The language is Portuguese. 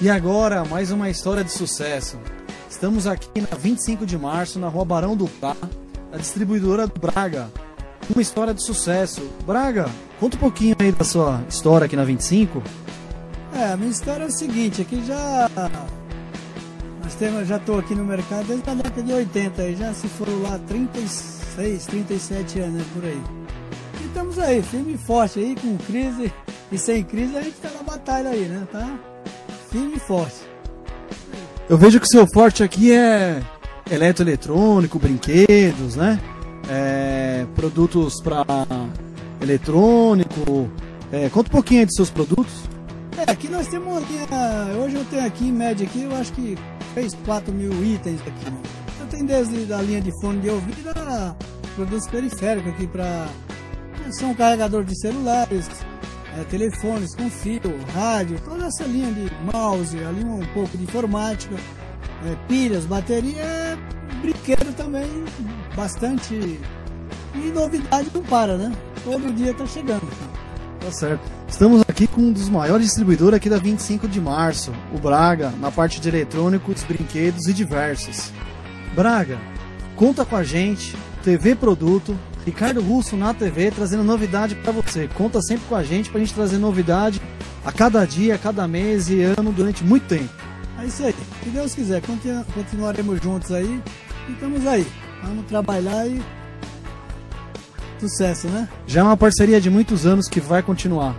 E agora, mais uma história de sucesso. Estamos aqui na 25 de março, na rua Barão do Pá, a distribuidora do Braga. Uma história de sucesso. Braga, conta um pouquinho aí da sua história aqui na 25. É, a minha história é o seguinte, aqui já. Nós temos, já estou aqui no mercado desde a década de 80, aí já se foram lá 36, 37 anos né, por aí. E estamos aí, firme e forte aí, com crise e sem crise a gente tá na batalha aí, né? Tá firme e forte. Eu vejo que o seu forte aqui é eletroeletrônico, brinquedos, né? É, produtos para eletrônico. É, conta um pouquinho dos seus produtos. É, aqui nós temos uma linha, hoje eu tenho aqui em média aqui, eu acho que 3, 4 mil itens aqui. Né? Eu tenho desde a linha de fone de ouvido a produtos periféricos aqui para são carregador de celulares, é, telefones com fio, rádio, toda essa linha de mouse, ali um pouco de informática, é, pilhas, bateria, é, brinquedo também, bastante. E novidade não para, né? Todo dia tá chegando. Tá certo. Estamos aqui com um dos maiores distribuidores aqui da 25 de março, o Braga, na parte de eletrônicos, brinquedos e diversos. Braga, conta com a gente, TV Produto, Ricardo Russo na TV, trazendo novidade para você. Conta sempre com a gente para a gente trazer novidade a cada dia, a cada mês e ano durante muito tempo. É isso aí. Se Deus quiser, continuaremos juntos aí e estamos aí. Vamos trabalhar e sucesso, né? Já é uma parceria de muitos anos que vai continuar.